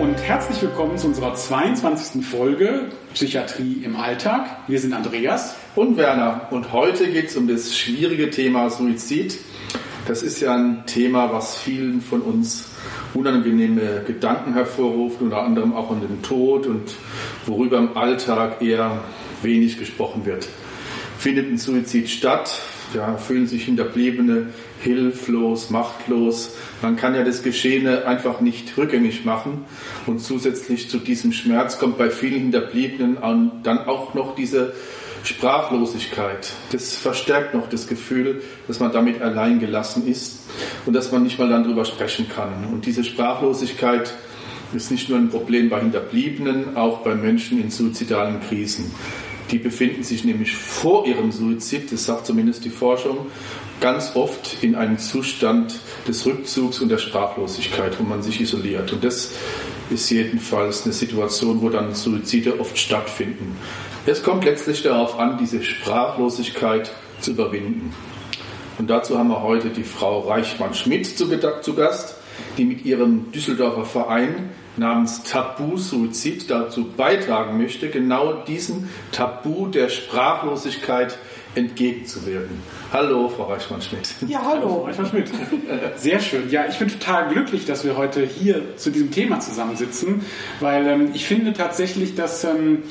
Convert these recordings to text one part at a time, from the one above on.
und herzlich willkommen zu unserer 22. Folge Psychiatrie im Alltag. Wir sind Andreas und Werner und heute geht es um das schwierige Thema Suizid. Das ist ja ein Thema, was vielen von uns unangenehme Gedanken hervorruft, unter anderem auch an den Tod und worüber im Alltag eher wenig gesprochen wird. Findet ein Suizid statt? Ja, fühlen sich Hinterbliebene hilflos, machtlos. Man kann ja das Geschehene einfach nicht rückgängig machen. Und zusätzlich zu diesem Schmerz kommt bei vielen Hinterbliebenen dann auch noch diese Sprachlosigkeit. Das verstärkt noch das Gefühl, dass man damit allein gelassen ist und dass man nicht mal dann darüber sprechen kann. Und diese Sprachlosigkeit ist nicht nur ein Problem bei Hinterbliebenen, auch bei Menschen in suizidalen Krisen. Die befinden sich nämlich vor ihrem Suizid, das sagt zumindest die Forschung, ganz oft in einem Zustand des Rückzugs und der Sprachlosigkeit, wo man sich isoliert. Und das ist jedenfalls eine Situation, wo dann Suizide oft stattfinden. Es kommt letztlich darauf an, diese Sprachlosigkeit zu überwinden. Und dazu haben wir heute die Frau Reichmann-Schmidt zu, zu Gast, die mit ihrem Düsseldorfer Verein namens Tabu Suizid dazu beitragen möchte, genau diesem Tabu der Sprachlosigkeit entgegenzuwirken. Hallo, Frau Reichmann-Schmidt. Ja, hallo. hallo Frau Reichmann-Schmidt. Sehr schön. Ja, ich bin total glücklich, dass wir heute hier zu diesem Thema zusammensitzen, weil ähm, ich finde tatsächlich, dass ähm,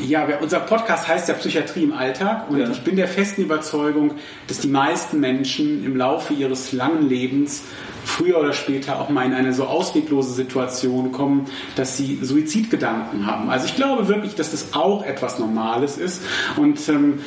ja, unser Podcast heißt ja Psychiatrie im Alltag und ja. ich bin der festen Überzeugung, dass die meisten Menschen im Laufe ihres langen Lebens früher oder später auch mal in eine so ausweglose Situation kommen, dass sie Suizidgedanken haben. Also ich glaube wirklich, dass das auch etwas Normales ist und ähm,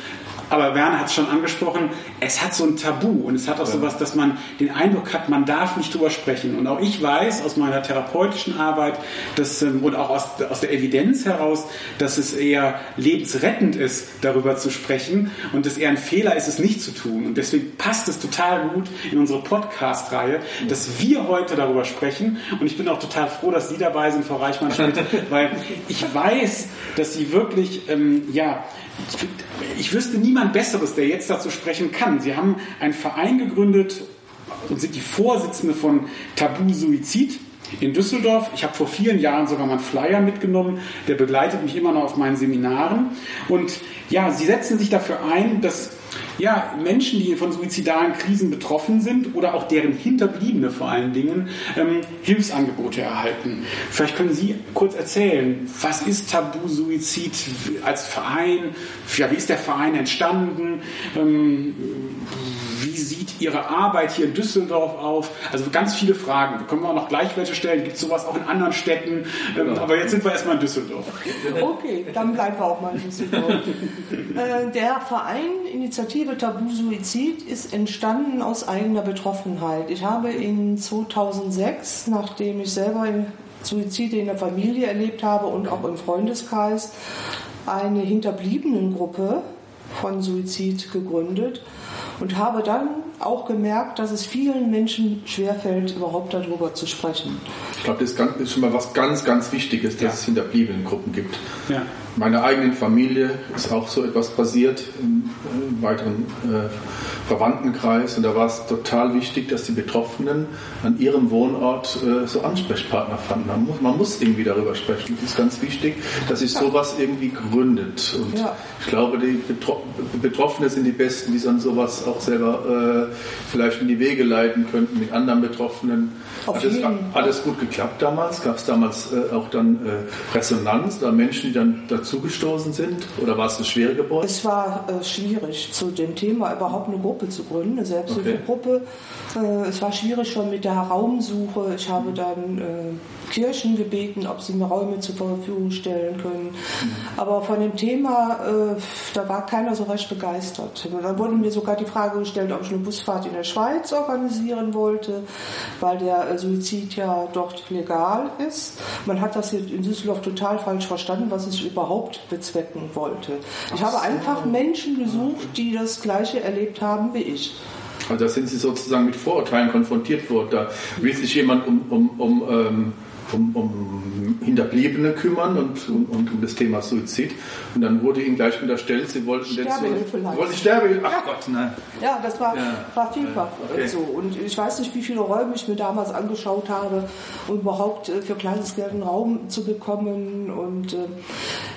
aber Werner hat es schon angesprochen, es hat so ein Tabu und es hat auch ja. sowas, dass man den Eindruck hat, man darf nicht drüber sprechen. Und auch ich weiß aus meiner therapeutischen Arbeit dass, ähm, und auch aus, aus der Evidenz heraus, dass es eher lebensrettend ist, darüber zu sprechen und es eher ein Fehler ist, es nicht zu tun. Und deswegen passt es total gut in unsere Podcast-Reihe, dass wir heute darüber sprechen. Und ich bin auch total froh, dass Sie dabei sind, Frau Reichmann-Schmidt, weil ich weiß, dass Sie wirklich, ähm, ja, ich wüsste niemand Besseres, der jetzt dazu sprechen kann. Sie haben einen Verein gegründet und sind die Vorsitzende von Tabu Suizid in Düsseldorf. Ich habe vor vielen Jahren sogar mal einen Flyer mitgenommen, der begleitet mich immer noch auf meinen Seminaren. Und ja, sie setzen sich dafür ein, dass ja, Menschen, die von suizidalen Krisen betroffen sind oder auch deren Hinterbliebene vor allen Dingen, ähm, Hilfsangebote erhalten. Vielleicht können Sie kurz erzählen, was ist Tabu Suizid als Verein? Ja, wie ist der Verein entstanden? Ähm, Ihre Arbeit hier in Düsseldorf auf? Also ganz viele Fragen. Da können wir auch noch gleich welche stellen. Gibt es sowas auch in anderen Städten? Ähm, genau. Aber jetzt sind wir erstmal in Düsseldorf. Okay, dann bleiben wir auch mal in Düsseldorf. Äh, der Verein Initiative Tabu Suizid ist entstanden aus eigener Betroffenheit. Ich habe in 2006, nachdem ich selber Suizide in der Familie erlebt habe und auch im Freundeskreis, eine Hinterbliebenengruppe von Suizid gegründet und habe dann auch gemerkt, dass es vielen Menschen schwerfällt, überhaupt darüber zu sprechen. Ich glaube, das ist schon mal was ganz, ganz Wichtiges, dass ja. es Hinterbliebenengruppen gibt. Ja. Meiner eigenen Familie ist auch so etwas passiert im, im weiteren äh, Verwandtenkreis und da war es total wichtig, dass die Betroffenen an ihrem Wohnort äh, so Ansprechpartner fanden. Man muss, man muss, irgendwie darüber sprechen. Das ist ganz wichtig, dass sich sowas irgendwie gründet. Und ja. ich glaube, die Betro Betroffenen sind die Besten, die dann sowas auch selber äh, vielleicht in die Wege leiten könnten mit anderen Betroffenen. Hat es alles gut geklappt damals? Gab es damals äh, auch dann äh, Resonanz oder Menschen, die dann dazugestoßen sind? Oder war es eine schwere Geburt? Es war äh, schwierig, zu dem Thema überhaupt eine Gruppe zu gründen, eine Selbsthilfegruppe. Okay. Äh, es war schwierig schon mit der Raumsuche. Ich habe dann äh, Kirchen gebeten, ob sie mir Räume zur Verfügung stellen können. Mhm. Aber von dem Thema, da war keiner so recht begeistert. Dann wurde mir sogar die Frage gestellt, ob ich eine Busfahrt in der Schweiz organisieren wollte, weil der Suizid ja dort legal ist. Man hat das in Düsseldorf total falsch verstanden, was ich überhaupt bezwecken wollte. Ich habe einfach Menschen gesucht, die das Gleiche erlebt haben wie ich. Also da sind Sie sozusagen mit Vorurteilen konfrontiert worden. Da will sich jemand um, um, um ähm um, um Hinterbliebene kümmern und, und, und, um das Thema Suizid. Und dann wurde ihnen gleich unterstellt, sie wollten Sterbehilfe leisten. Wollten Sterbehilfe? Ach ja. Gott, nein. Ja, das war, ja. war vielfach okay. so. Und ich weiß nicht, wie viele Räume ich mir damals angeschaut habe, um überhaupt äh, für kleines Geld einen Raum zu bekommen. Und äh,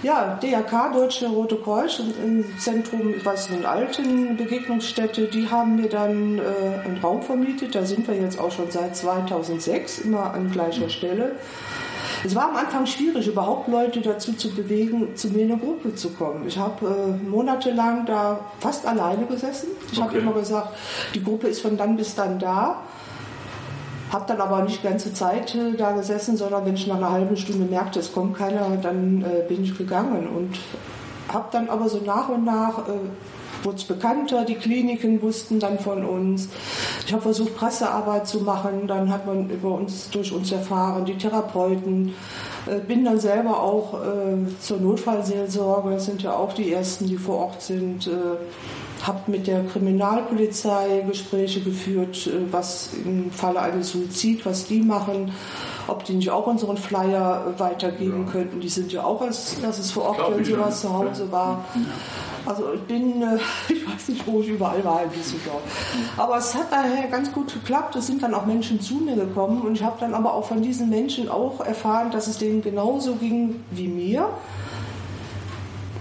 ja, DRK, Deutsche Rote Kreuz, im Zentrum, ich weiß nicht, alten Begegnungsstätte, die haben mir dann äh, einen Raum vermietet. Da sind wir jetzt auch schon seit 2006, immer an gleicher Stelle. Es war am Anfang schwierig, überhaupt Leute dazu zu bewegen, zu mir in eine Gruppe zu kommen. Ich habe äh, monatelang da fast alleine gesessen. Ich okay. habe immer gesagt, die Gruppe ist von dann bis dann da. Habe dann aber nicht die ganze Zeit äh, da gesessen, sondern wenn ich nach einer halben Stunde merkte, es kommt keiner, dann äh, bin ich gegangen und habe dann aber so nach und nach äh, wurde es bekannter, die Kliniken wussten dann von uns. Ich habe versucht, Pressearbeit zu machen, dann hat man über uns, durch uns erfahren, die Therapeuten. Äh, bin dann selber auch äh, zur Notfallseelsorge, das sind ja auch die Ersten, die vor Ort sind. Äh, habe mit der Kriminalpolizei Gespräche geführt, äh, was im Falle eines Suizid, was die machen, ob die nicht auch unseren Flyer weitergeben ja. könnten. Die sind ja auch, es vor Ort, wenn sowas zu Hause war. Also ich bin, äh, ich weiß nicht, wo ich überall war in Düsseldorf. Aber es hat daher ganz gut geklappt. Es sind dann auch Menschen zu mir gekommen und ich habe dann aber auch von diesen Menschen auch erfahren, dass es denen genauso ging wie mir.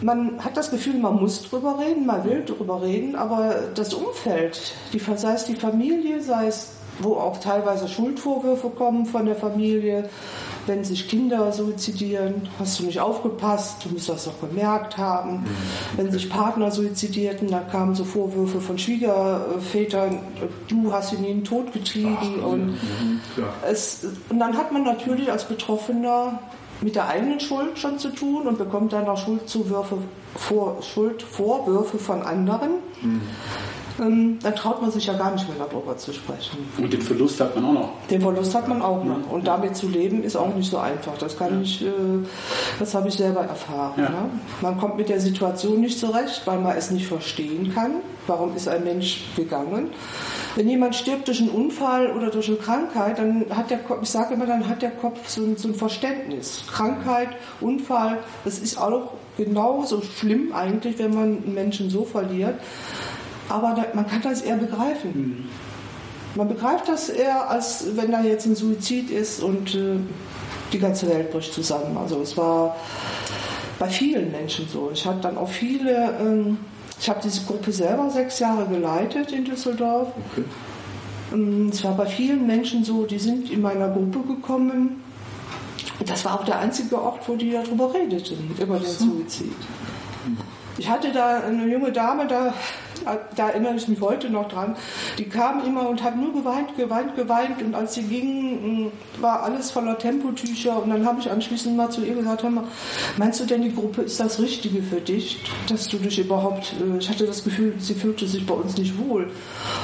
Man hat das Gefühl, man muss drüber reden, man will drüber reden, aber das Umfeld, die, sei es die Familie, sei es wo auch teilweise Schuldvorwürfe kommen von der Familie, wenn sich Kinder suizidieren, hast du nicht aufgepasst, du musst das doch gemerkt haben. Mhm. Wenn sich Partner suizidierten, da kamen so Vorwürfe von Schwiegervätern, du hast ihn in den Tod getrieben. Ach, und, mhm, es, und dann hat man natürlich als Betroffener mit der eigenen Schuld schon zu tun und bekommt dann auch Schuldzuwürfe, vor, Schuldvorwürfe von anderen. Mhm ähm, dann traut man sich ja gar nicht mehr darüber zu sprechen. Und den Verlust hat man auch noch. Den Verlust hat man auch noch. Und damit zu leben ist auch nicht so einfach. Das kann ja. ich, äh, das habe ich selber erfahren. Ja. Ne? Man kommt mit der Situation nicht zurecht, weil man es nicht verstehen kann. Warum ist ein Mensch gegangen? Wenn jemand stirbt durch einen Unfall oder durch eine Krankheit, dann hat der Kopf, ich sage immer, dann hat der Kopf so ein, so ein Verständnis. Krankheit, Unfall, das ist auch genauso schlimm eigentlich, wenn man einen Menschen so verliert aber da, man kann das eher begreifen. Mhm. Man begreift das eher, als wenn da jetzt ein Suizid ist und äh, die ganze Welt bricht zusammen. Also es war bei vielen Menschen so. Ich hatte dann auch viele, ähm, ich habe diese Gruppe selber sechs Jahre geleitet in Düsseldorf. Okay. Ähm, es war bei vielen Menschen so, die sind in meiner Gruppe gekommen. Das war auch der einzige Ort, wo die darüber redeten, über den Suizid. Ich hatte da eine junge Dame, da da erinnere ich mich heute noch dran, die kam immer und hat nur geweint, geweint, geweint und als sie ging, mm, war alles voller Tempotücher und dann habe ich anschließend mal zu ihr gesagt, hör mal, meinst du denn, die Gruppe ist das Richtige für dich, dass du dich überhaupt, äh, ich hatte das Gefühl, sie fühlte sich bei uns nicht wohl.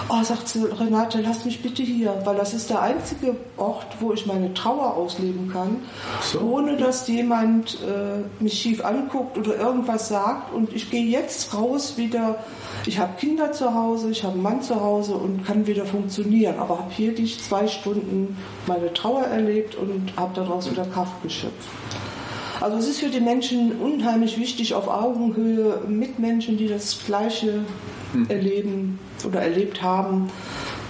Oh, sagt sie, Renate, lass mich bitte hier, weil das ist der einzige Ort, wo ich meine Trauer ausleben kann, so. ohne dass jemand äh, mich schief anguckt oder irgendwas sagt und ich gehe jetzt raus wieder, ich habe Kinder zu Hause, ich habe einen Mann zu Hause und kann wieder funktionieren. Aber habe hier die zwei Stunden meine Trauer erlebt und habe daraus wieder Kraft geschöpft. Also es ist für die Menschen unheimlich wichtig, auf Augenhöhe mit Menschen, die das Gleiche hm. erleben oder erlebt haben,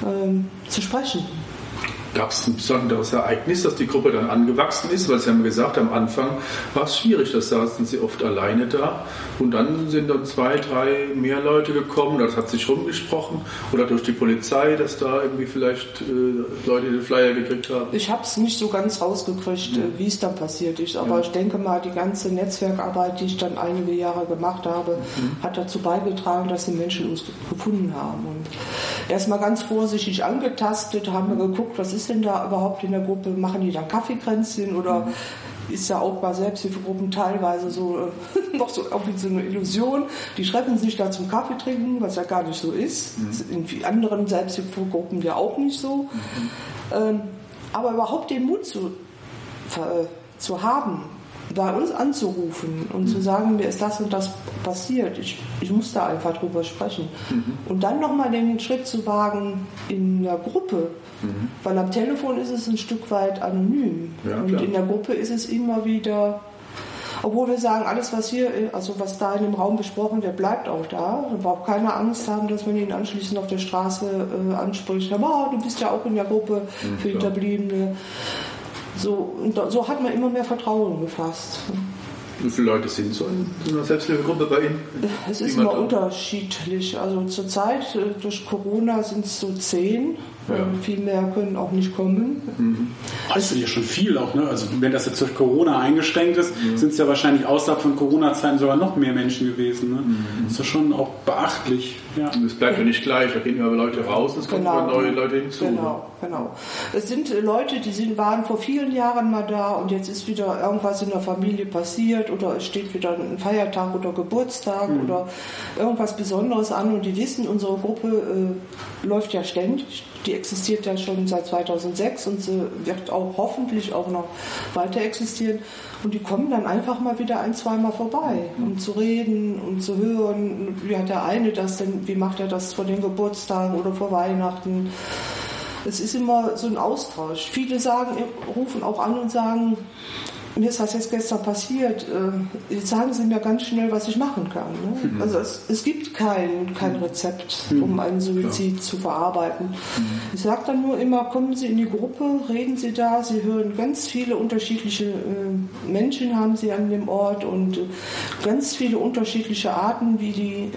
ähm, zu sprechen gab es ein besonderes Ereignis, dass die Gruppe dann angewachsen ist, weil Sie haben gesagt, am Anfang war es schwierig, da saßen sie oft alleine da und dann sind dann zwei, drei mehr Leute gekommen, das hat sich rumgesprochen oder durch die Polizei, dass da irgendwie vielleicht äh, Leute den Flyer gekriegt haben. Ich habe es nicht so ganz rausgekriegt, mhm. wie es dann passiert ist, aber ja. ich denke mal, die ganze Netzwerkarbeit, die ich dann einige Jahre gemacht habe, mhm. hat dazu beigetragen, dass die Menschen uns gefunden haben und erstmal ganz vorsichtig angetastet, haben wir geguckt, was ist denn da überhaupt in der Gruppe? Machen die dann Kaffeekränzchen oder ist ja auch bei Selbsthilfegruppen teilweise so äh, noch so irgendwie so eine Illusion. Die treffen sich da zum Kaffee trinken, was ja gar nicht so ist. Mhm. ist in anderen Selbsthilfegruppen ja auch nicht so. Mhm. Ähm, aber überhaupt den Mut zu, äh, zu haben, bei uns anzurufen und mhm. zu sagen, mir ist das und das passiert. Ich, ich muss da einfach drüber sprechen. Mhm. Und dann nochmal den Schritt zu wagen in der Gruppe. Mhm. Weil am Telefon ist es ein Stück weit anonym. Ja, und in der Gruppe ist es immer wieder obwohl wir sagen, alles, was hier, also was da in dem Raum besprochen wird, bleibt auch da. Da braucht keiner Angst haben, dass man ihn anschließend auf der Straße äh, anspricht. Aber oh, du bist ja auch in der Gruppe mhm, für Hinterbliebene. So, so hat man immer mehr Vertrauen gefasst. Wie viele Leute sind so in einer Selbsthilfegruppe bei Ihnen? Es ist immer unterschiedlich. Also zurzeit äh, durch Corona sind es so zehn. Ja. Viel mehr können auch nicht kommen. Mhm. Das ist ja schon viel auch, ne? Also wenn das jetzt durch Corona eingeschränkt ist, mhm. sind es ja wahrscheinlich außerhalb von Corona-Zeiten sogar noch mehr Menschen gewesen. Ne? Mhm. Das ist ja schon auch beachtlich. Ja. Und es bleibt ja nicht gleich, da gehen immer Leute raus, es kommen genau. neue Leute hinzu. Genau, genau. Es sind äh, Leute, die sind, waren vor vielen Jahren mal da und jetzt ist wieder irgendwas in der Familie passiert oder es steht wieder ein Feiertag oder Geburtstag mhm. oder irgendwas Besonderes an und die wissen, unsere Gruppe äh, läuft ja ständig die existiert ja schon seit 2006 und sie wird auch hoffentlich auch noch weiter existieren. Und die kommen dann einfach mal wieder ein, zweimal vorbei, um zu reden und zu hören, wie hat der eine das denn, wie macht er das vor den Geburtstagen oder vor Weihnachten. Es ist immer so ein Austausch. Viele sagen, rufen auch an und sagen, mir ist das jetzt gestern passiert. Äh, jetzt sagen Sie mir ganz schnell, was ich machen kann. Ne? Mhm. Also es, es, gibt kein, kein Rezept, mhm. um einen Suizid ja. zu verarbeiten. Mhm. Ich sage dann nur immer, kommen Sie in die Gruppe, reden Sie da, Sie hören ganz viele unterschiedliche äh, Menschen haben Sie an dem Ort und äh, ganz viele unterschiedliche Arten, wie die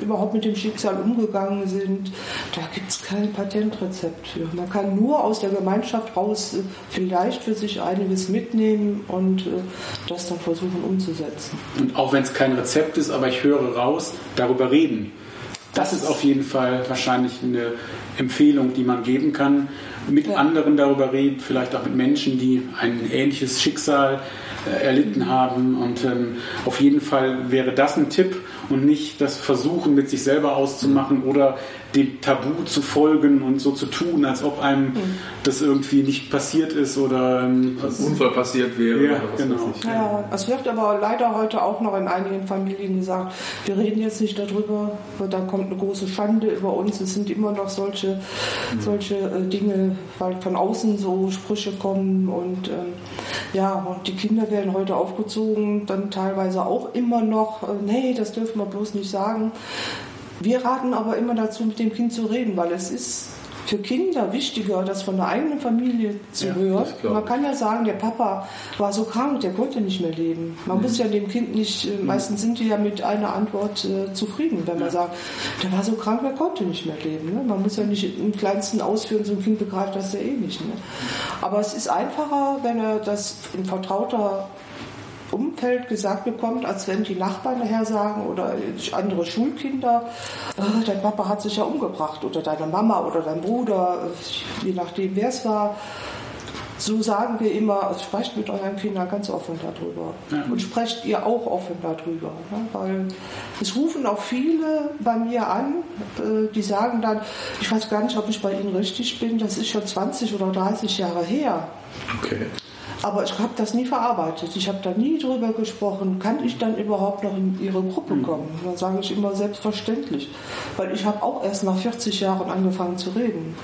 überhaupt mit dem Schicksal umgegangen sind. Da gibt es kein Patentrezept für. Man kann nur aus der Gemeinschaft raus äh, vielleicht für sich einiges mitnehmen und äh, das dann versuchen umzusetzen. Und auch wenn es kein Rezept ist, aber ich höre raus, darüber reden. Das ist auf jeden Fall wahrscheinlich eine Empfehlung, die man geben kann. Mit ja. anderen darüber reden, vielleicht auch mit Menschen, die ein ähnliches Schicksal äh, erlitten haben. Und ähm, auf jeden Fall wäre das ein Tipp und nicht das Versuchen mit sich selber auszumachen oder dem Tabu zu folgen und so zu tun, als ob einem mhm. das irgendwie nicht passiert ist oder ähm, ein Unfall passiert wäre. Ja, genau. Ja, es wird aber leider heute auch noch in einigen Familien gesagt, wir reden jetzt nicht darüber, weil dann kommt eine große Schande über uns. Es sind immer noch solche, mhm. solche äh, Dinge, weil von außen so Sprüche kommen und ähm, ja, und die Kinder werden heute aufgezogen, dann teilweise auch immer noch, äh, nee, das dürfen wir bloß nicht sagen. Wir raten aber immer dazu, mit dem Kind zu reden, weil es ist für Kinder wichtiger, das von der eigenen Familie zu ja, hören. Man kann ja sagen, der Papa war so krank, der konnte nicht mehr leben. Man mhm. muss ja dem Kind nicht, äh, mhm. meistens sind die ja mit einer Antwort äh, zufrieden, wenn man ja. sagt, der war so krank, der konnte nicht mehr leben. Ne? Man muss ja nicht im kleinsten ausführen, so ein Kind begreift das ja eh nicht. Ne? Aber es ist einfacher, wenn er das in vertrauter Umfeld gesagt bekommt, als wenn die Nachbarn nachher sagen oder andere Schulkinder, oh, dein Papa hat sich ja umgebracht oder deine Mama oder dein Bruder, je nachdem wer es war. So sagen wir immer, sprecht mit euren Kindern ganz offen darüber. Ja. Und sprecht ihr auch offen darüber. Ne? Weil es rufen auch viele bei mir an, äh, die sagen dann, ich weiß gar nicht, ob ich bei Ihnen richtig bin, das ist schon 20 oder 30 Jahre her. Okay. Aber ich habe das nie verarbeitet. Ich habe da nie drüber gesprochen. Kann ich dann überhaupt noch in Ihre Gruppe hm. kommen? Dann sage ich immer selbstverständlich. Weil ich habe auch erst nach 40 Jahren angefangen zu reden.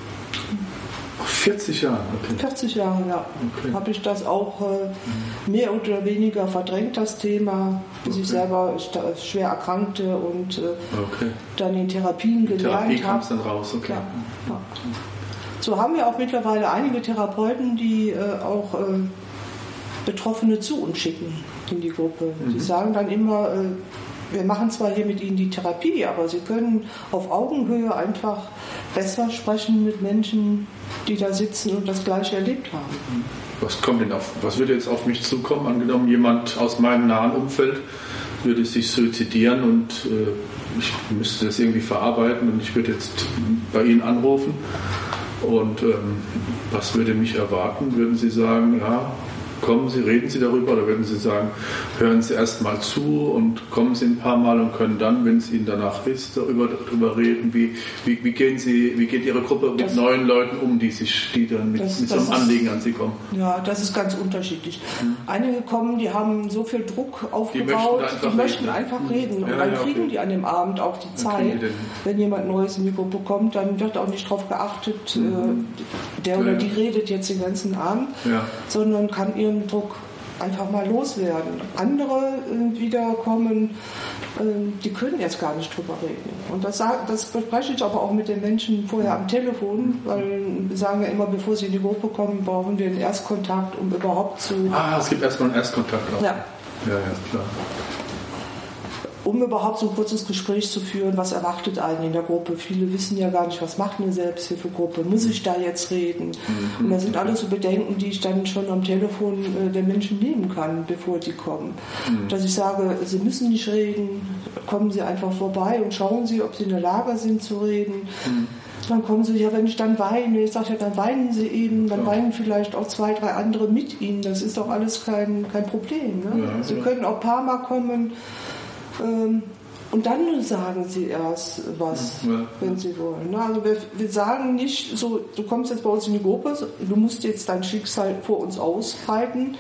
40 Jahre, okay. 40 Jahre, ja. Okay. Habe ich das auch äh, mehr oder weniger verdrängt, das Thema, bis okay. ich selber schwer erkrankte und äh, dann in Therapien gelernt habe. Therapie kam es dann raus, okay. Ja, ja. So haben wir auch mittlerweile einige Therapeuten, die äh, auch äh, Betroffene zu uns schicken in die Gruppe. Mhm. Die sagen dann immer, äh, wir machen zwar hier mit Ihnen die Therapie, aber Sie können auf Augenhöhe einfach besser sprechen mit Menschen, die da sitzen und das Gleiche erlebt haben. Was kommt denn auf, was würde jetzt auf mich zukommen? Angenommen, jemand aus meinem nahen Umfeld würde sich suizidieren und äh, ich müsste das irgendwie verarbeiten und ich würde jetzt bei Ihnen anrufen. Und ähm, was würde mich erwarten? Würden Sie sagen, ja, kommen Sie, reden Sie darüber oder würden Sie sagen, hören Sie erst mal zu und kommen Sie ein paar Mal und können dann, wenn es Ihnen danach ist, darüber, darüber reden? Wie, wie, wie, gehen Sie, wie geht Ihre Gruppe mit das, neuen Leuten um, die, sich, die dann mit, das, mit so einem Anliegen an Sie kommen? Ja, das ist ganz unterschiedlich. Hm. Einige kommen, die haben so viel Druck aufgebaut, die möchten einfach, die möchten reden. einfach reden. Ja, und dann ja, kriegen okay. die an dem Abend auch die Zeit. Wenn jemand Neues in die Gruppe kommt, dann wird auch nicht darauf geachtet, mhm. äh, der oder die redet jetzt den ganzen Abend, sondern kann ihren Druck einfach mal loswerden. Andere äh, wiederkommen, äh, die können jetzt gar nicht drüber reden. Und das, das bespreche ich aber auch mit den Menschen vorher am Telefon, weil wir sagen ja immer, bevor sie in die Gruppe kommen, brauchen wir einen Erstkontakt, um überhaupt zu. Ah, es gibt erstmal einen Erstkontakt auch. Ja. Ja, ja, klar um überhaupt so ein kurzes Gespräch zu führen, was erwartet einen in der Gruppe. Viele wissen ja gar nicht, was macht eine Selbsthilfegruppe, muss ich da jetzt reden? Und das sind alles so Bedenken, die ich dann schon am Telefon äh, der Menschen nehmen kann, bevor die kommen. Mhm. Dass ich sage, sie müssen nicht reden, kommen sie einfach vorbei und schauen sie, ob sie in der Lage sind zu reden. Mhm. Dann kommen sie, ja, wenn ich dann weine, ich sage ja, dann weinen sie eben, dann ja. weinen vielleicht auch zwei, drei andere mit ihnen. Das ist doch alles kein, kein Problem. Ne? Ja, sie können auch ein paar Mal kommen ähm, und dann sagen sie erst was, ja. wenn sie wollen. Also wir, wir, sagen nicht so, du kommst jetzt bei uns in die Gruppe, du musst jetzt dein Schicksal vor uns ausbreiten.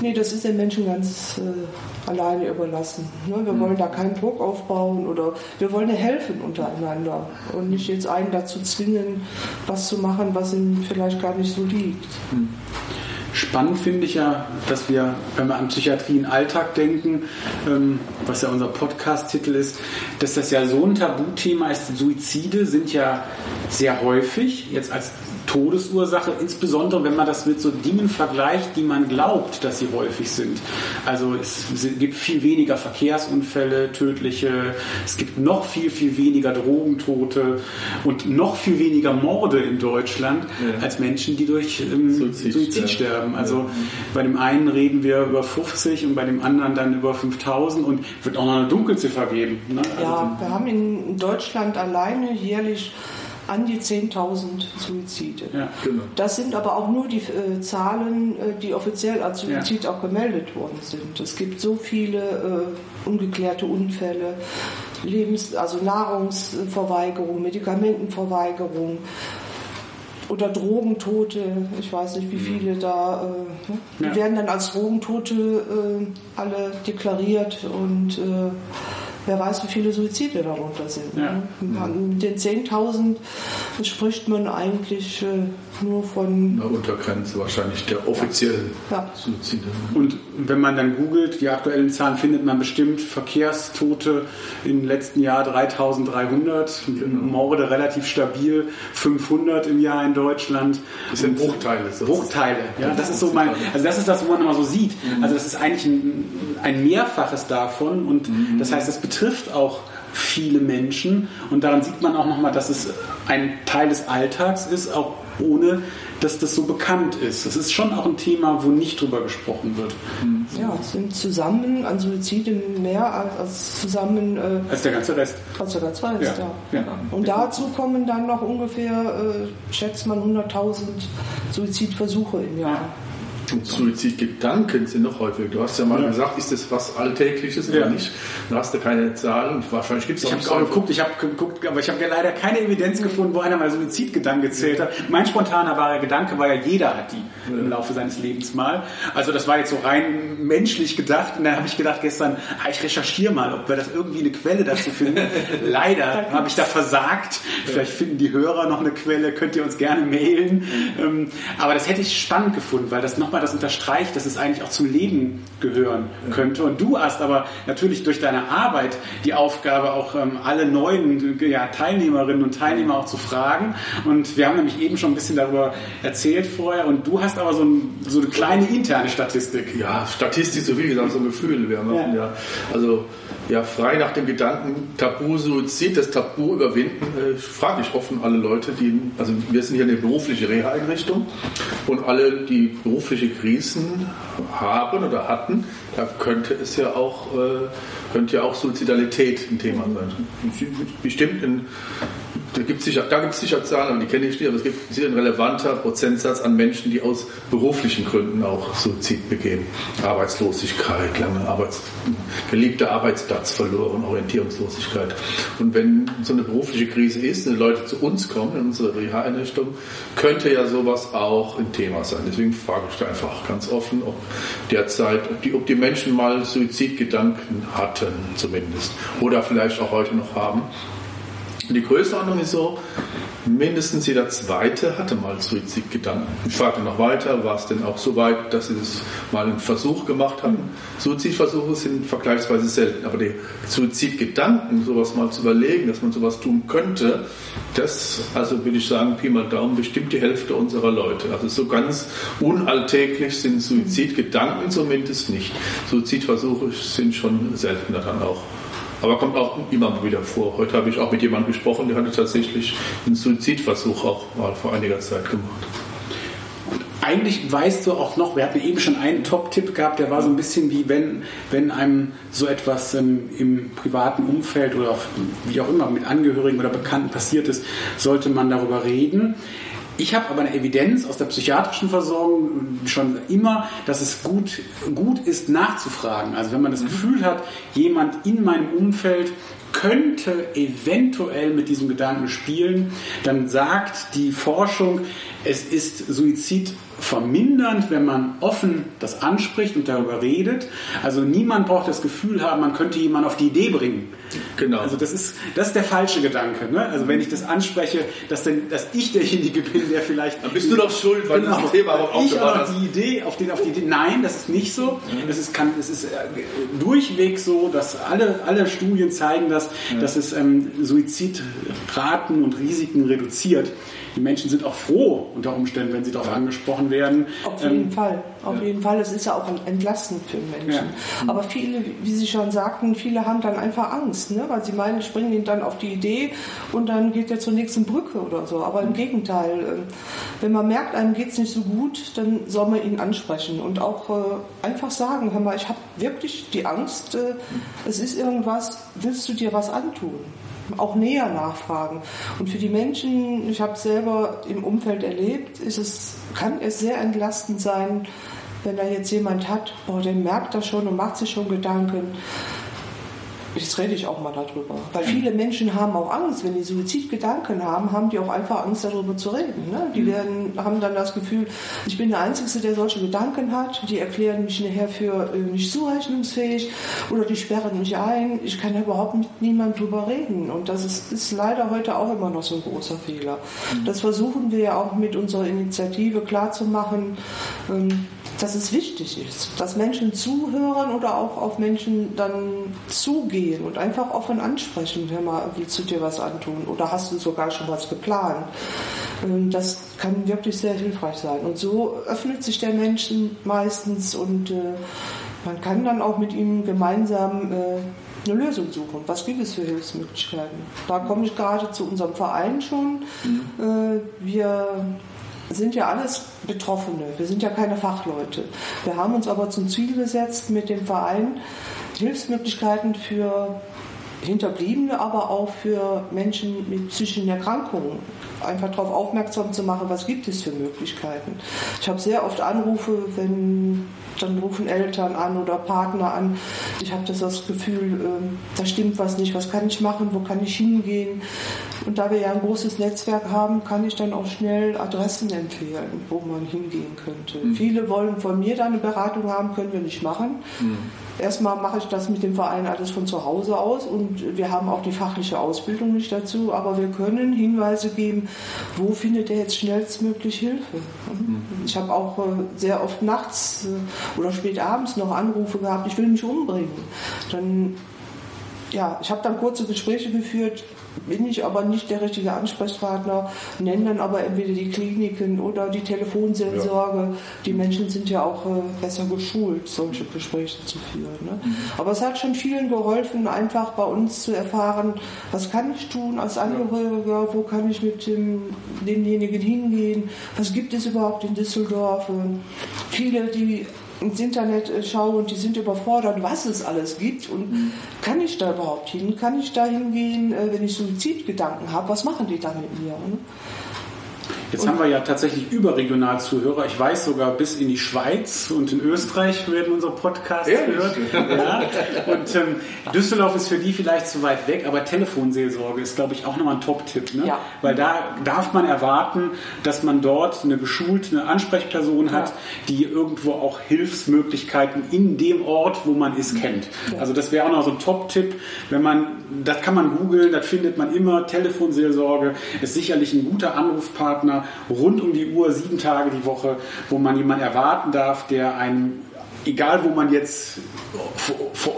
Nee, das ist den Menschen ganz äh, alleine überlassen. Ne? Wir mhm. wollen da keinen Druck aufbauen oder wir wollen ja helfen untereinander und nicht jetzt einen dazu zwingen, was zu machen, was ihm vielleicht gar nicht so liegt. Mhm. Spannend finde ich ja, dass wir, wenn wir an Psychiatrie im Alltag denken, ähm, was ja unser Podcast-Titel ist, dass das ja so ein Tabuthema ist. Suizide sind ja sehr häufig, jetzt als Todesursache, insbesondere wenn man das mit so Dingen vergleicht, die man glaubt, dass sie häufig sind. Also es gibt viel weniger Verkehrsunfälle, tödliche, es gibt noch viel, viel weniger Drogentote und noch viel weniger Morde in Deutschland ja. als Menschen, die durch ähm, Suizid, Suizid sterben. Also ja. bei dem einen reden wir über 50 und bei dem anderen dann über 5000 und wird auch noch eine Dunkelziffer geben. Ne? Ja, also, wir haben in Deutschland alleine jährlich an die 10.000 Suizide. Ja, genau. Das sind aber auch nur die äh, Zahlen, äh, die offiziell als Suizid ja. auch gemeldet worden sind. Es gibt so viele äh, ungeklärte Unfälle, Lebens-, also Nahrungsverweigerung, Medikamentenverweigerung oder Drogentote. Ich weiß nicht, wie mhm. viele da. Äh, ne? Die ja. werden dann als Drogentote äh, alle deklariert und äh, wer weiß, wie viele Suizide darunter sind. Ja. Ne? Mit den 10.000 spricht man eigentlich äh, nur von. Eine Untergrenze wahrscheinlich der offiziellen ja. Suizide. Und wenn man dann googelt, die aktuellen Zahlen findet man bestimmt Verkehrstote im letzten Jahr 3300, genau. Morde relativ stabil, 500 im Jahr in Deutschland. Das sind Bruchteile. Bruchteile, ja. Das ist so mein, also das ist das, wo man immer so sieht. Mhm. Also das ist eigentlich ein, ein Mehrfaches davon und mhm. das heißt, es betrifft auch viele Menschen und daran sieht man auch nochmal, dass es ein Teil des Alltags ist, auch ohne dass das so bekannt ist. Das ist schon auch ein Thema, wo nicht drüber gesprochen wird. Ja, es sind zusammen an Suiziden mehr als zusammen. Äh, als der ganze Rest. Als der ganze Rest, ja. ja. ja. Und dazu kommen dann noch ungefähr, äh, schätzt man, 100.000 Suizidversuche im Jahr. Und Suizidgedanken sind noch häufig. Du hast ja mal ja. gesagt, ist das was Alltägliches oder nicht? Da hast du keine Zahlen. Wahrscheinlich gibt es Ich habe geguckt, ich habe geguckt, aber ich habe leider keine Evidenz gefunden, wo einer mal Suizidgedanken gezählt hat. Mein spontaner wahrer Gedanke war ja, jeder hat die im Laufe seines Lebens mal. Also das war jetzt so rein menschlich gedacht. Und dann habe ich gedacht gestern, ah, ich recherchiere mal, ob wir das irgendwie eine Quelle dazu finden. leider habe ich da versagt. Vielleicht finden die Hörer noch eine Quelle, könnt ihr uns gerne mailen. Ähm, aber das hätte ich spannend gefunden, weil das nochmal das unterstreicht, dass es eigentlich auch zum Leben gehören könnte. Und du hast aber natürlich durch deine Arbeit die Aufgabe, auch ähm, alle neuen ja, Teilnehmerinnen und Teilnehmer auch zu fragen. Und wir haben nämlich eben schon ein bisschen darüber erzählt vorher. Und du hast aber so, ein, so eine kleine interne Statistik. Ja, Statistik, so wie gesagt, so ein Gefühl. Wir machen ja. ja also ja, frei nach dem Gedanken Tabu Suizid, das Tabu überwinden, äh, frage ich offen alle Leute, die, also wir sind hier eine berufliche Reha-Einrichtung und alle, die berufliche Krisen haben oder hatten, da könnte es ja auch, äh, könnte ja auch Suizidalität ein Thema sein. Bestimmt in da gibt es sicher, sicher Zahlen, aber die kenne ich nicht, aber es gibt sicher ein relevanter Prozentsatz an Menschen, die aus beruflichen Gründen auch Suizid begehen. Arbeitslosigkeit, lange Arbeits, geliebter Arbeitsplatz verloren, Orientierungslosigkeit. Und wenn so eine berufliche Krise ist, wenn Leute zu uns kommen, in unsere Reha-Einrichtung, könnte ja sowas auch ein Thema sein. Deswegen frage ich da einfach ganz offen, ob derzeit, ob die, ob die Menschen mal Suizidgedanken hatten, zumindest, oder vielleicht auch heute noch haben. Die Größenordnung ist so, mindestens jeder Zweite hatte mal Suizidgedanken. Ich fragte noch weiter, war es denn auch so weit, dass sie das mal einen Versuch gemacht haben? Suizidversuche sind vergleichsweise selten, aber die Suizidgedanken, sowas mal zu überlegen, dass man sowas tun könnte, das, also würde ich sagen, Pi mal Daumen, bestimmt die Hälfte unserer Leute. Also so ganz unalltäglich sind Suizidgedanken zumindest nicht. Suizidversuche sind schon seltener dann auch. Aber kommt auch immer wieder vor. Heute habe ich auch mit jemandem gesprochen, der hatte tatsächlich einen Suizidversuch auch mal vor einiger Zeit gemacht. Und eigentlich weißt du auch noch, wir hatten eben schon einen Top-Tipp gehabt, der war so ein bisschen wie wenn, wenn einem so etwas ähm, im privaten Umfeld oder wie auch immer mit Angehörigen oder Bekannten passiert ist, sollte man darüber reden. Ich habe aber eine Evidenz aus der psychiatrischen Versorgung schon immer, dass es gut, gut ist, nachzufragen. Also wenn man das. Gefühl hat, jemand in meinem Umfeld könnte eventuell mit diesem Gedanken spielen, dann sagt die Forschung, es ist Suizid vermindernd, wenn man offen das anspricht und darüber redet. Also niemand braucht das Gefühl haben, man könnte jemanden auf die Idee bringen. Genau. Also das ist, das ist der falsche Gedanke. Ne? Also wenn ich das anspreche, dass, denn, dass ich derjenige bin, der vielleicht... Dann bist du doch schuld, weil genau, das Thema auch Ich aber die Idee, auf den, auf die Idee... Nein, das ist nicht so. Mhm. Das ist, kann, es ist äh, durchweg so, dass alle, alle Studien zeigen, dass, ja. dass es ähm, Suizidraten und Risiken reduziert die Menschen sind auch froh unter Umständen, wenn sie darauf ja. angesprochen werden. Auf jeden ähm, Fall, auf ja. jeden Fall. Es ist ja auch entlastend für Menschen. Ja. Aber viele, wie Sie schon sagten, viele haben dann einfach Angst, ne? weil sie meinen, ich bringe ihn dann auf die Idee und dann geht er zur nächsten Brücke oder so. Aber im mhm. Gegenteil, ähm, wenn man merkt, einem geht es nicht so gut, dann soll man ihn ansprechen und auch äh, einfach sagen, hör mal, ich habe wirklich die Angst, äh, es ist irgendwas, willst du dir was antun? Auch näher nachfragen. Und für die Menschen, ich habe selber im Umfeld erlebt, ist es, kann es sehr entlastend sein, wenn da jetzt jemand hat, oh, der merkt das schon und macht sich schon Gedanken Jetzt rede ich auch mal darüber. Weil viele Menschen haben auch Angst, wenn die Suizidgedanken haben, haben die auch einfach Angst, darüber zu reden. Ne? Die mhm. werden, haben dann das Gefühl, ich bin der Einzige, der solche Gedanken hat. Die erklären mich nachher für äh, nicht zurechnungsfähig oder die sperren mich ein. Ich kann ja überhaupt mit niemandem drüber reden. Und das ist, ist leider heute auch immer noch so ein großer Fehler. Mhm. Das versuchen wir ja auch mit unserer Initiative klarzumachen. Ähm, dass es wichtig ist, dass Menschen zuhören oder auch auf Menschen dann zugehen und einfach offen ansprechen, hör mal, willst du dir was antun oder hast du sogar schon was geplant. Ähm, das kann wirklich sehr hilfreich sein. Und so öffnet sich der Mensch meistens und äh, man kann dann auch mit ihm gemeinsam äh, eine Lösung suchen. Was gibt es für Hilfsmöglichkeiten? Da komme ich gerade zu unserem Verein schon. Mhm. Äh, wir sind ja alles Betroffene, wir sind ja keine Fachleute. Wir haben uns aber zum Ziel gesetzt, mit dem Verein Hilfsmöglichkeiten für Hinterbliebene, aber auch für Menschen mit psychischen Erkrankungen einfach darauf aufmerksam zu machen, was gibt es für Möglichkeiten. Ich habe sehr oft Anrufe, wenn dann rufen Eltern an oder Partner an. Ich habe das, das Gefühl, äh, da stimmt was nicht, was kann ich machen, wo kann ich hingehen. Und da wir ja ein großes Netzwerk haben, kann ich dann auch schnell Adressen empfehlen, wo man hingehen könnte. Mhm. Viele wollen von mir dann eine Beratung haben, können wir nicht machen. Mhm. Erstmal mache ich das mit dem Verein alles von zu Hause aus und wir haben auch die fachliche Ausbildung nicht dazu, aber wir können Hinweise geben, wo findet er jetzt schnellstmöglich Hilfe. Mhm. Ich habe auch äh, sehr oft nachts äh, oder spät abends noch Anrufe gehabt, ich will mich umbringen. Dann ja, ich habe dann kurze Gespräche geführt, bin ich aber nicht der richtige Ansprechpartner, nenne dann aber entweder die Kliniken oder die Telefonseelsorge. Ja. Die Menschen sind ja auch äh, besser geschult, solche Gespräche zu führen. Ne? Mhm. Aber es hat schon vielen geholfen, einfach bei uns zu erfahren, was kann ich tun als Angehöriger, wo kann ich mit dem, demjenigen hingehen, was gibt es überhaupt in Düsseldorf. Viele, die ins Internet äh, schaue und die sind überfordert, was es alles gibt und mhm. kann ich da überhaupt hin? Kann ich da hingehen, äh, wenn ich Suizidgedanken habe? Was machen die da mit mir? Jetzt haben wir ja tatsächlich überregional Zuhörer. Ich weiß sogar bis in die Schweiz und in Österreich werden unsere Podcasts Ehrlich? gehört. Ja. Und ähm, Düsseldorf ist für die vielleicht zu weit weg, aber Telefonseelsorge ist, glaube ich, auch nochmal ein Top-Tipp. Ne? Ja. Weil da darf man erwarten, dass man dort eine geschulte Ansprechperson hat, ja. die irgendwo auch Hilfsmöglichkeiten in dem Ort, wo man ist, kennt. Also das wäre auch noch so ein Top-Tipp. Wenn man, das kann man googeln, das findet man immer. Telefonseelsorge ist sicherlich ein guter Anrufpartner rund um die Uhr, sieben Tage die Woche, wo man jemanden erwarten darf, der einem egal wo man jetzt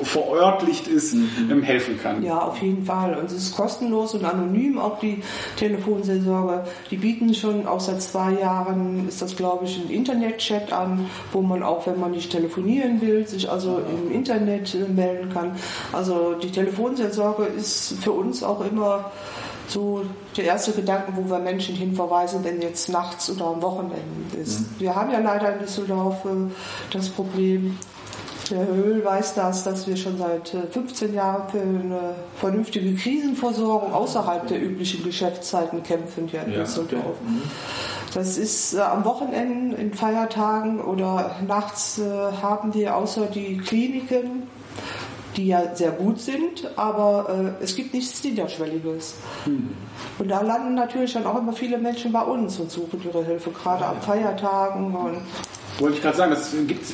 verörtlicht ist, mhm. Ähm, helfen kann. Ja, auf jeden Fall. Und es ist kostenlos und anonym, auch die Telefonseelsorge. Die bieten schon auch seit zwei Jahren, ist das glaube ich, ein Internetchat an, wo man auch, wenn man nicht telefonieren will, sich also im Internet äh, melden kann. Also die Telefonseelsorge ist für uns auch immer so der erste Gedanke, wo wir Menschen hinverweisen, wenn jetzt nachts oder am Wochenende ist. Mhm. Wir haben ja leider in Düsseldorf äh, das Problem, der Höhl weiß das, dass wir schon seit 15 äh, Jahren für eine vernünftige Krisenversorgung außerhalb der üblichen Geschäftszeiten kämpfen hier in ja, Düsseldorf. Mhm. Das ist äh, am Wochenende, in Feiertagen oder nachts äh, haben wir außer die Kliniken die ja sehr gut sind, aber äh, es gibt nichts Niederschwelliges. Hm. Und da landen natürlich dann auch immer viele Menschen bei uns und suchen ihre Hilfe, gerade ja, an Feiertagen und wollte ich gerade sagen, das gibt,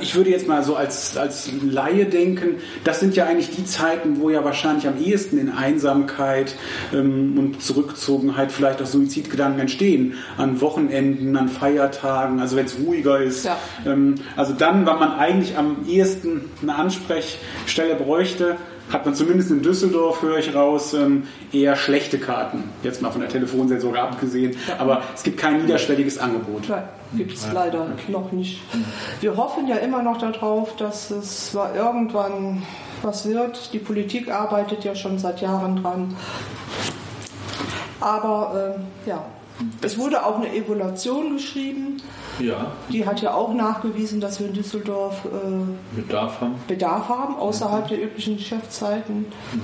ich würde jetzt mal so als, als Laie denken, das sind ja eigentlich die Zeiten, wo ja wahrscheinlich am ehesten in Einsamkeit ähm, und Zurückgezogenheit vielleicht auch Suizidgedanken entstehen. An Wochenenden, an Feiertagen, also wenn es ruhiger ist. Ja. Ähm, also dann, wann man eigentlich am ehesten eine Ansprechstelle bräuchte, hat man zumindest in Düsseldorf, höre ich raus, ähm, eher schlechte Karten. Jetzt mal von der Telefonseelsorge abgesehen. Aber es gibt kein niederschwelliges Angebot. Nein, gibt es leider okay. noch nicht. Wir hoffen ja immer noch darauf, dass es irgendwann was wird. Die Politik arbeitet ja schon seit Jahren dran. Aber äh, ja, es wurde auch eine Evaluation geschrieben. Ja. Die hat ja auch nachgewiesen, dass wir in Düsseldorf äh, Bedarf haben. Bedarf haben, außerhalb mhm. der üblichen Geschäftszeiten. Mhm.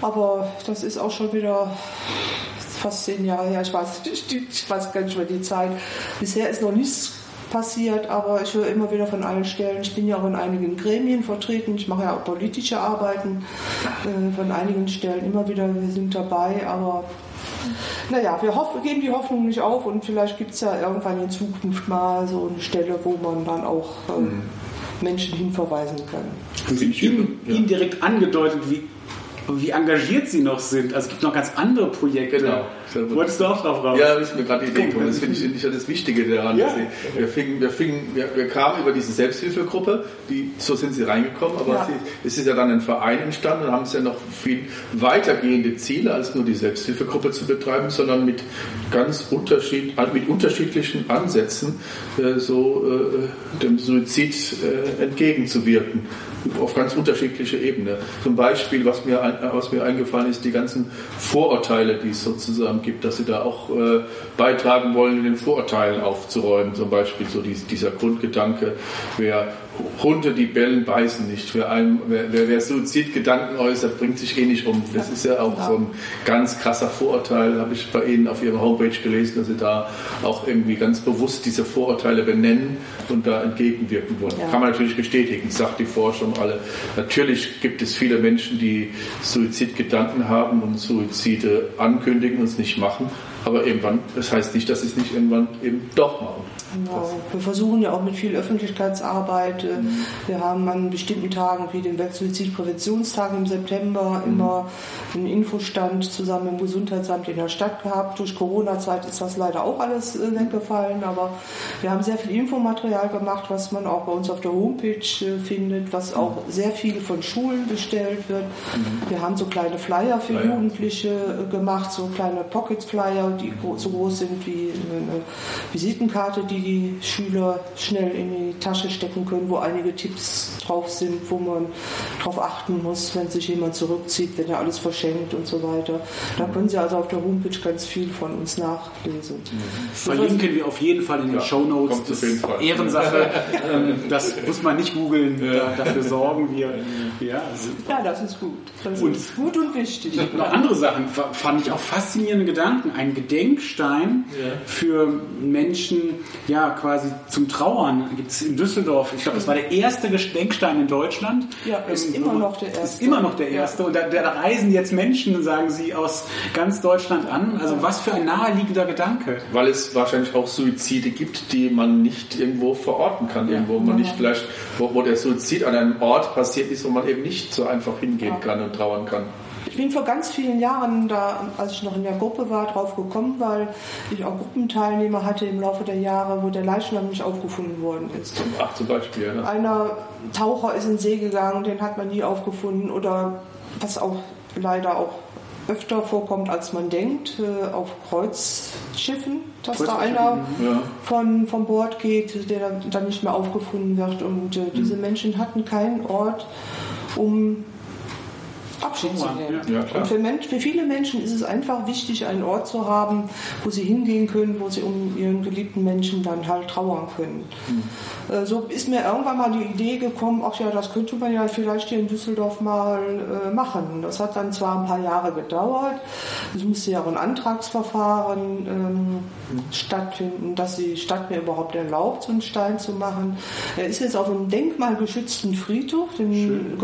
Aber das ist auch schon wieder fast zehn Jahre her. Ich weiß, ich weiß gar nicht mehr die Zeit. Bisher ist noch nichts passiert, aber ich höre immer wieder von allen Stellen. Ich bin ja auch in einigen Gremien vertreten. Ich mache ja auch politische Arbeiten äh, von einigen Stellen immer wieder. Wir sind dabei, aber naja, wir hoffen, geben die Hoffnung nicht auf und vielleicht gibt es ja irgendwann in Zukunft mal so eine Stelle, wo man dann auch ähm, mhm. Menschen hinverweisen kann. Haben Sie ihm, ja. ihm direkt angedeutet, wie wie engagiert sie noch sind. Also es gibt noch ganz andere Projekte. Genau. Wolltest du auch drauf raus? Ja, das ist mir gerade die Idee gekommen. Das finde ich, ja das Wichtige daran. Ja. Wir, fingen, wir, fingen, wir, wir, kamen über diese Selbsthilfegruppe, die, so sind sie reingekommen, aber ja. sie, es ist ja dann ein Verein entstanden und haben es ja noch viel weitergehende Ziele, als nur die Selbsthilfegruppe zu betreiben, sondern mit ganz unterschied, mit unterschiedlichen Ansätzen äh, so äh, dem Suizid äh, entgegenzuwirken auf ganz unterschiedliche Ebene. Zum Beispiel, was mir, was mir eingefallen ist, die ganzen Vorurteile, die es sozusagen gibt, dass sie da auch äh, beitragen wollen, den Vorurteilen aufzuräumen. Zum Beispiel so dies, dieser Grundgedanke, wer Hunde, die bellen, beißen nicht. Wer, einem, wer, wer, wer Suizidgedanken äußert, bringt sich eh nicht um. Das ist ja auch so ein ganz krasser Vorurteil, habe ich bei Ihnen auf Ihrer Homepage gelesen, dass Sie da auch irgendwie ganz bewusst diese Vorurteile benennen und da entgegenwirken wollen. Ja. Kann man natürlich bestätigen, sagt die Forschung alle. Natürlich gibt es viele Menschen, die Suizidgedanken haben und Suizide ankündigen und es nicht machen. Aber irgendwann, das heißt nicht, dass sie es nicht irgendwann eben doch machen. Genau. Wir versuchen ja auch mit viel Öffentlichkeitsarbeit. Mhm. Wir haben an bestimmten Tagen wie den Weltsuizidpräventionstag im September mhm. immer einen Infostand zusammen im Gesundheitsamt in der Stadt gehabt. Durch Corona-Zeit ist das leider auch alles äh, weggefallen, aber wir haben sehr viel Infomaterial gemacht, was man auch bei uns auf der Homepage äh, findet, was auch sehr viel von Schulen bestellt wird. Mhm. Wir haben so kleine Flyer für Flyer. Jugendliche gemacht, so kleine Pocket-Flyer, die so groß sind wie eine Visitenkarte, die die Schüler schnell in die Tasche stecken können, wo einige Tipps drauf sind, wo man darauf achten muss, wenn sich jemand zurückzieht, wenn er alles verschenkt und so weiter. Da können Sie also auf der Homepage ganz viel von uns nachlesen. Verlinken wir auf jeden Fall in den ja, Show Notes. Das ist Ehrensache. Ähm, das muss man nicht googeln. Ja. dafür sorgen wir. Ja, ja das ist gut. Das und ist gut und wichtig. Noch andere Sachen fand ich auch faszinierende Gedanken. Ein Gedenkstein ja. für Menschen, ja, quasi zum Trauern gibt es in Düsseldorf. Ich glaube, das war der erste Gedenkstein in Deutschland. Ja, ist ähm, immer noch der erste. Ist immer noch der erste. Und da, da reisen jetzt Menschen, sagen Sie, aus ganz Deutschland an. Also was für ein naheliegender Gedanke. Weil es wahrscheinlich auch Suizide gibt, die man nicht irgendwo verorten kann. Ja. Irgendwo man nicht vielleicht, wo, wo der Suizid an einem Ort passiert ist, wo man eben nicht so einfach hingehen ja. kann und trauern kann. Ich bin vor ganz vielen Jahren, da, als ich noch in der Gruppe war, drauf gekommen, weil ich auch Gruppenteilnehmer hatte im Laufe der Jahre, wo der Leichnam nicht aufgefunden worden ist. Ach, zum Beispiel. Ne? Einer Taucher ist in den See gegangen, den hat man nie aufgefunden. Oder was auch leider auch öfter vorkommt, als man denkt, äh, auf Kreuzschiffen, dass da einer ja. von, von Bord geht, der dann nicht mehr aufgefunden wird. Und äh, diese mhm. Menschen hatten keinen Ort, um Abschied zu nehmen. Ja, und für, Mensch, für, viele Menschen ist es einfach wichtig, einen Ort zu haben, wo sie hingehen können, wo sie um ihren geliebten Menschen dann halt trauern können. Mhm. Äh, so ist mir irgendwann mal die Idee gekommen, ach ja, das könnte man ja vielleicht hier in Düsseldorf mal äh, machen. Das hat dann zwar ein paar Jahre gedauert, es musste ja auch ein Antragsverfahren ähm, mhm. stattfinden, dass die Stadt mir überhaupt erlaubt, so einen Stein zu machen. Er ist jetzt auf einem denkmalgeschützten Friedhof, dem Schön.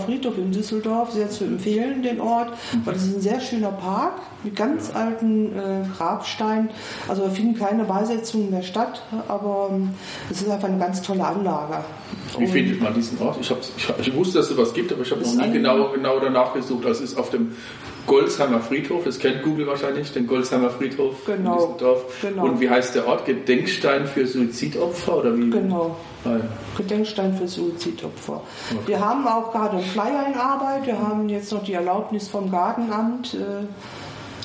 Friedhof in Düsseldorf, sehr zu empfehlen, den Ort, weil es ist ein sehr schöner Park mit ganz alten äh, Grabsteinen. Also wir finden keine Beisetzungen mehr statt, aber ähm, es ist einfach eine ganz tolle Anlage. Wie Und findet man diesen Ort? Ich, ich, ich, wusste, dass es was gibt, aber ich habe noch nie genau, genau danach gesucht. Es ist auf dem Golsheimer Friedhof, das kennt Google wahrscheinlich, den Golsheimer Friedhof genau, in Düsseldorf. Genau. Und wie heißt der Ort? Gedenkstein für Suizidopfer oder wie? Genau. Nein. Gedenkstein für Suizidopfer. Okay. Wir haben auch gerade einen Flyer in Arbeit. Wir haben jetzt noch die Erlaubnis vom Gartenamt, äh,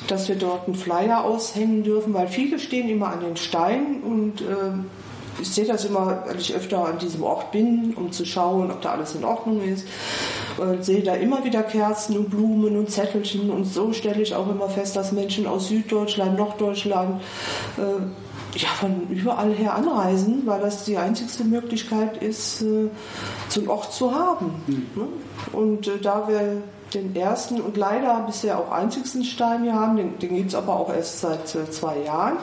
dass wir dort einen Flyer aushängen dürfen, weil viele stehen immer an den Steinen und äh, ich sehe das immer, weil ich öfter an diesem Ort bin, um zu schauen, ob da alles in Ordnung ist. Und sehe da immer wieder Kerzen und Blumen und Zettelchen und so stelle ich auch immer fest, dass Menschen aus Süddeutschland, Norddeutschland, äh, ja, von überall her anreisen, weil das die einzigste Möglichkeit ist, äh, so einen Ort zu haben. Mhm. Und äh, da wir den ersten und leider bisher auch einzigsten Stein hier haben, den, den gibt es aber auch erst seit äh, zwei Jahren,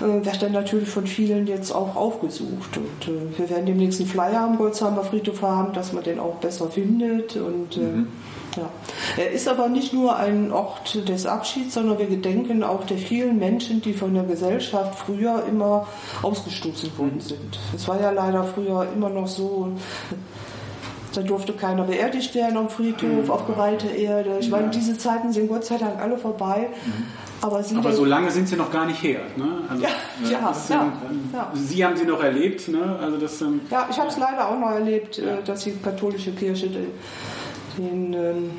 äh, wird dann natürlich von vielen jetzt auch aufgesucht. Und äh, wir werden demnächst einen Flyer am Golzheimer Friedhof haben, dass man den auch besser findet. Und äh, mhm. Ja. Er ist aber nicht nur ein Ort des Abschieds, sondern wir gedenken auch der vielen Menschen, die von der Gesellschaft früher immer ausgestoßen worden sind. Es war ja leider früher immer noch so, da durfte keiner beerdigt werden am Friedhof, auf geweihte Erde. Ich meine, diese Zeiten sind Gott sei Dank alle vorbei. Aber, aber so lange sind sie noch gar nicht her. Ne? Also, ja, ja, sind, ja, ja, Sie haben sie noch erlebt. Ne? Also das, ähm, ja, ich habe es leider auch noch erlebt, äh, dass die katholische Kirche den, ähm,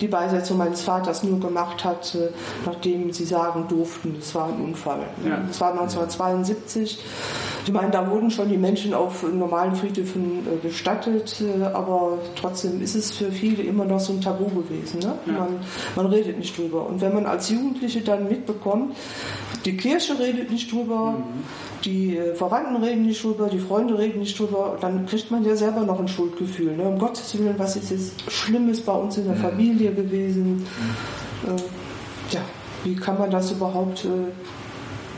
die Beisetzung meines Vaters nur gemacht hat, äh, nachdem sie sagen durften, es war ein Unfall. Ja. Das war 1972. Ich meine, da wurden schon die Menschen auf normalen Friedhöfen äh, bestattet, äh, aber trotzdem ist es für viele immer noch so ein Tabu gewesen. Ne? Ja. Man, man redet nicht drüber. Und wenn man als Jugendliche dann mitbekommt, die Kirche redet nicht drüber, mhm. die Verwandten reden nicht drüber, die Freunde reden nicht drüber, dann kriegt man ja selber noch ein Schuldgefühl. Ne? Um Gottes Willen, was ist jetzt Schlimmes bei uns in der Familie gewesen? Mhm. Äh, ja, wie kann man das überhaupt äh,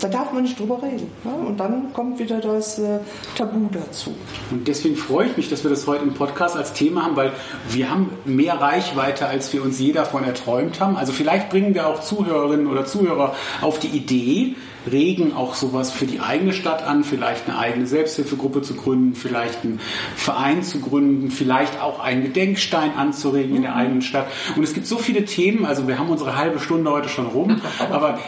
da darf man nicht drüber reden. Ne? Und dann kommt wieder das äh, Tabu dazu. Und deswegen freue ich mich, dass wir das heute im Podcast als Thema haben, weil wir haben mehr Reichweite, als wir uns je davon erträumt haben. Also vielleicht bringen wir auch Zuhörerinnen oder Zuhörer auf die Idee, regen auch sowas für die eigene Stadt an, vielleicht eine eigene Selbsthilfegruppe zu gründen, vielleicht einen Verein zu gründen, vielleicht auch einen Gedenkstein anzuregen in der eigenen Stadt. Und es gibt so viele Themen, also wir haben unsere halbe Stunde heute schon rum, aber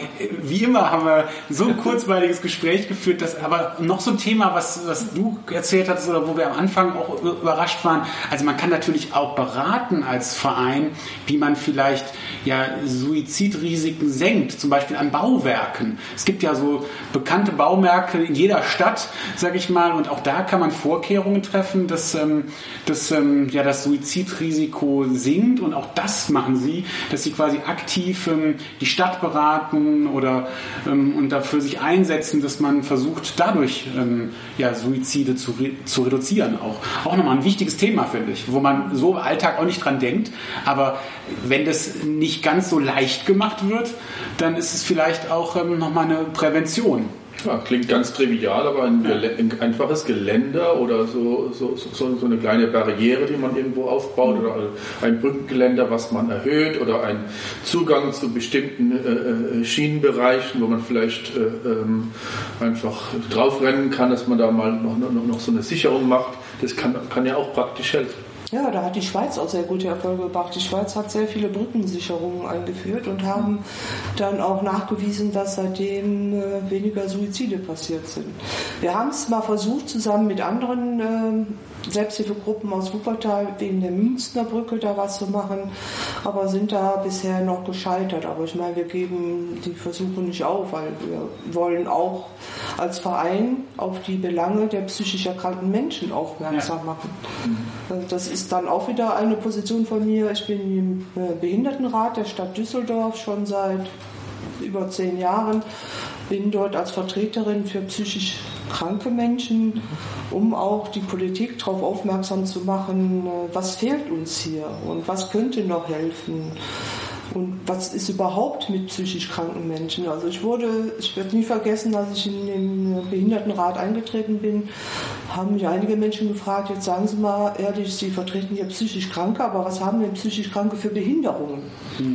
wie immer haben wir so ein kurzweiliges Gespräch geführt, dass aber noch so ein Thema, was, was du erzählt hattest oder wo wir am Anfang auch überrascht waren, also man kann natürlich auch beraten als Verein, wie man vielleicht ja Suizidrisiken senkt, zum Beispiel an Bauwerken. Es gibt ja so bekannte Baumärkte in jeder Stadt, sage ich mal, und auch da kann man Vorkehrungen treffen, dass, ähm, dass ähm, ja, das Suizidrisiko sinkt. Und auch das machen sie, dass sie quasi aktiv ähm, die Stadt beraten oder ähm, und dafür sich einsetzen, dass man versucht, dadurch ähm, ja, Suizide zu, re zu reduzieren. Auch, auch nochmal ein wichtiges Thema, finde ich, wo man so im Alltag auch nicht dran denkt, aber wenn das nicht ganz so leicht gemacht wird, dann ist es vielleicht auch ähm, nochmal eine Prävention. Ja, klingt ganz trivial, aber ein, ein einfaches Geländer oder so, so, so, so, eine kleine Barriere, die man irgendwo aufbaut oder ein Brückengeländer, was man erhöht oder ein Zugang zu bestimmten äh, äh Schienenbereichen, wo man vielleicht äh, ähm, einfach draufrennen kann, dass man da mal noch, noch, noch so eine Sicherung macht. Das kann, kann ja auch praktisch helfen. Ja, da hat die Schweiz auch sehr gute Erfolge gebracht. Die Schweiz hat sehr viele Brückensicherungen eingeführt und haben dann auch nachgewiesen, dass seitdem äh, weniger Suizide passiert sind. Wir haben es mal versucht, zusammen mit anderen äh, Selbsthilfegruppen aus Wuppertal wegen der Münzner Brücke da was zu machen, aber sind da bisher noch gescheitert. Aber ich meine, wir geben die Versuche nicht auf, weil wir wollen auch als Verein auf die Belange der psychisch erkrankten Menschen aufmerksam machen. Also das ist ist dann auch wieder eine Position von mir. Ich bin im äh, Behindertenrat der Stadt Düsseldorf schon seit über zehn Jahren. Bin dort als Vertreterin für psychisch kranke Menschen, um auch die Politik darauf aufmerksam zu machen, äh, was fehlt uns hier und was könnte noch helfen. Und was ist überhaupt mit psychisch kranken Menschen? Also ich wurde, ich werde nie vergessen, als ich in den Behindertenrat eingetreten bin, haben mich einige Menschen gefragt, jetzt sagen Sie mal ehrlich, Sie vertreten hier psychisch Kranke, aber was haben denn psychisch Kranke für Behinderungen?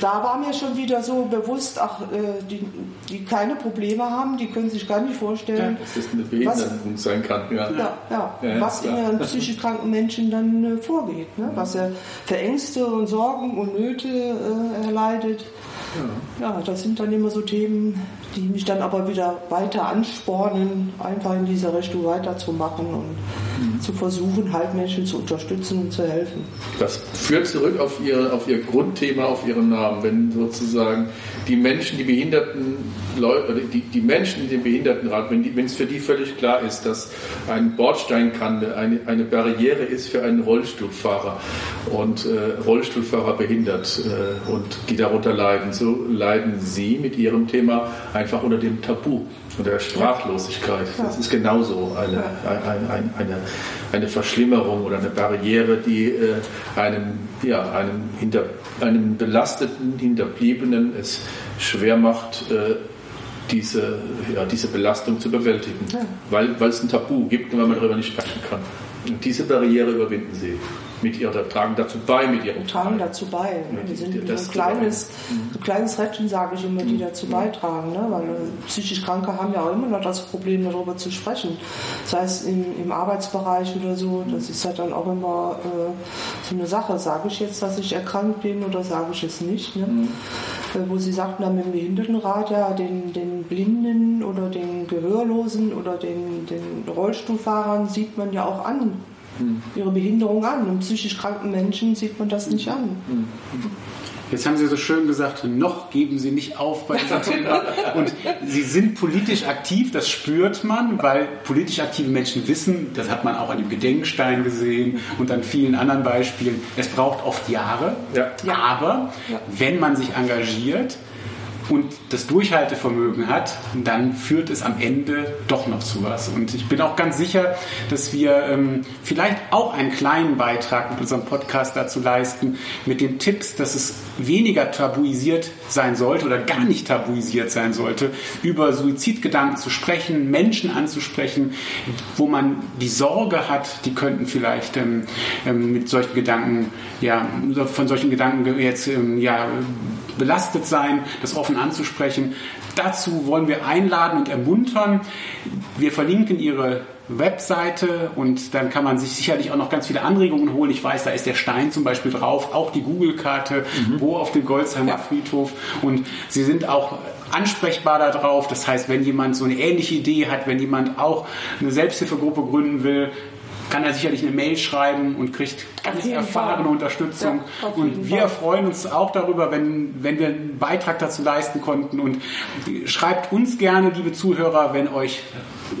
da war mir schon wieder so bewusst, ach, äh, die, die keine Probleme haben, die können sich gar nicht vorstellen, ja, dass das eine Behinderung was, sein kann. Ja, ja, ja, ja was in einem psychisch kranken Menschen dann äh, vorgeht, ne? was er für Ängste und Sorgen und Nöte äh, erleidet. Ja. das sind dann immer so Themen, die mich dann aber wieder weiter anspornen, einfach in dieser Richtung weiterzumachen und mhm. zu versuchen, halt Menschen zu unterstützen und zu helfen. Das führt zurück auf ihr, auf ihr Grundthema, auf ihren Namen, wenn sozusagen die Menschen, die behinderten Leute, die, die Menschen in dem Behindertenrat, wenn, die, wenn es für die völlig klar ist, dass ein Bordsteinkante eine, eine Barriere ist für einen Rollstuhlfahrer und äh, Rollstuhlfahrer behindert äh, und die darunter leiden, so leiden sie mit ihrem Thema einfach unter dem Tabu und der Sprachlosigkeit. Das ist genauso eine, eine, eine, eine Verschlimmerung oder eine Barriere, die äh, einem, ja, einem, hinter, einem belasteten Hinterbliebenen es schwer macht, äh, diese, ja, diese Belastung zu bewältigen, ja. weil, weil es ein Tabu gibt und weil man darüber nicht sprechen kann. Und diese Barriere überwinden sie mit ihrer, tragen dazu bei mit ihrem Tragen dazu bei. Ne? Wir sind so ein kleines, so kleines Rädchen, sage ich immer, die mhm. dazu beitragen. Ne? Weil psychisch Kranke haben ja auch immer noch das Problem, darüber zu sprechen. Das heißt, im, im Arbeitsbereich oder so, das ist halt dann auch immer äh, so eine Sache. Sage ich jetzt, dass ich erkrankt bin oder sage ich es nicht? Ne? Mhm. Äh, wo Sie sagten dann mit dem Behindertenrat, ja, den, den Blinden oder den Gehörlosen oder den, den Rollstuhlfahrern sieht man ja auch an, ihre Behinderung an. Und psychisch kranken Menschen sieht man das nicht an. Jetzt haben Sie so schön gesagt, noch geben Sie nicht auf bei diesem Thema. Und Sie sind politisch aktiv, das spürt man, weil politisch aktive Menschen wissen, das hat man auch an dem Gedenkstein gesehen und an vielen anderen Beispielen, es braucht oft Jahre. Ja. Aber ja. wenn man sich engagiert, und das Durchhaltevermögen hat, dann führt es am Ende doch noch zu was. Und ich bin auch ganz sicher, dass wir ähm, vielleicht auch einen kleinen Beitrag mit unserem Podcast dazu leisten, mit den Tipps, dass es weniger tabuisiert sein sollte oder gar nicht tabuisiert sein sollte, über Suizidgedanken zu sprechen, Menschen anzusprechen, wo man die Sorge hat, die könnten vielleicht ähm, ähm, mit solchen Gedanken, ja, von solchen Gedanken jetzt ähm, ja, belastet sein, das offen anzusprechen. Dazu wollen wir einladen und ermuntern. Wir verlinken Ihre Webseite und dann kann man sich sicherlich auch noch ganz viele Anregungen holen. Ich weiß, da ist der Stein zum Beispiel drauf, auch die Google-Karte, mhm. wo auf dem Golzheimer ja. Friedhof. Und Sie sind auch ansprechbar darauf. Das heißt, wenn jemand so eine ähnliche Idee hat, wenn jemand auch eine Selbsthilfegruppe gründen will, kann er sicherlich eine Mail schreiben und kriegt ganz erfahrene Fall. Unterstützung. Ja, und wir Fall. freuen uns auch darüber, wenn, wenn wir einen Beitrag dazu leisten konnten. Und schreibt uns gerne, liebe Zuhörer, wenn euch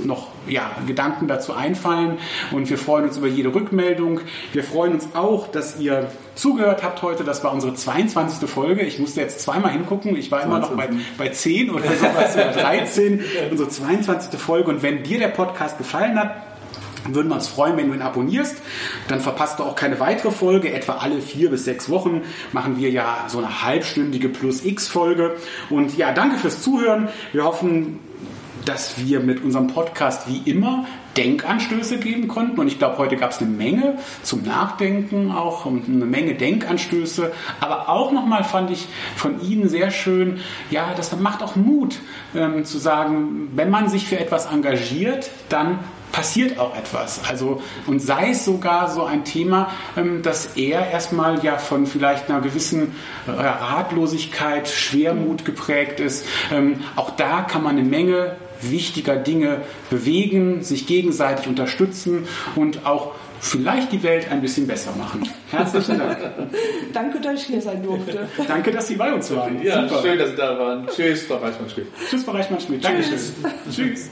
noch ja, Gedanken dazu einfallen. Und wir freuen uns über jede Rückmeldung. Wir freuen uns auch, dass ihr zugehört habt heute. Das war unsere 22. Folge. Ich musste jetzt zweimal hingucken. Ich war immer noch bei, bei 10 oder sowas oder 13. unsere 22. Folge. Und wenn dir der Podcast gefallen hat, würden wir uns freuen, wenn du ihn abonnierst. Dann verpasst du auch keine weitere Folge. Etwa alle vier bis sechs Wochen machen wir ja so eine halbstündige Plus X Folge. Und ja, danke fürs Zuhören. Wir hoffen, dass wir mit unserem Podcast wie immer Denkanstöße geben konnten. Und ich glaube, heute gab es eine Menge zum Nachdenken auch und eine Menge Denkanstöße. Aber auch nochmal fand ich von Ihnen sehr schön, ja, das macht auch Mut ähm, zu sagen, wenn man sich für etwas engagiert, dann passiert auch etwas. Also, und sei es sogar so ein Thema, ähm, dass er erstmal ja von vielleicht einer gewissen äh, Ratlosigkeit, Schwermut geprägt ist. Ähm, auch da kann man eine Menge wichtiger Dinge bewegen, sich gegenseitig unterstützen und auch vielleicht die Welt ein bisschen besser machen. Herzlichen Dank. Danke, dass ich hier sein durfte. Danke, dass Sie bei uns waren. Ja, Super. schön, dass Sie da waren. Tschüss, Frau Reichmann-Schmidt. Tschüss, Frau Reichmann-Schmidt. Dankeschön. Tschüss.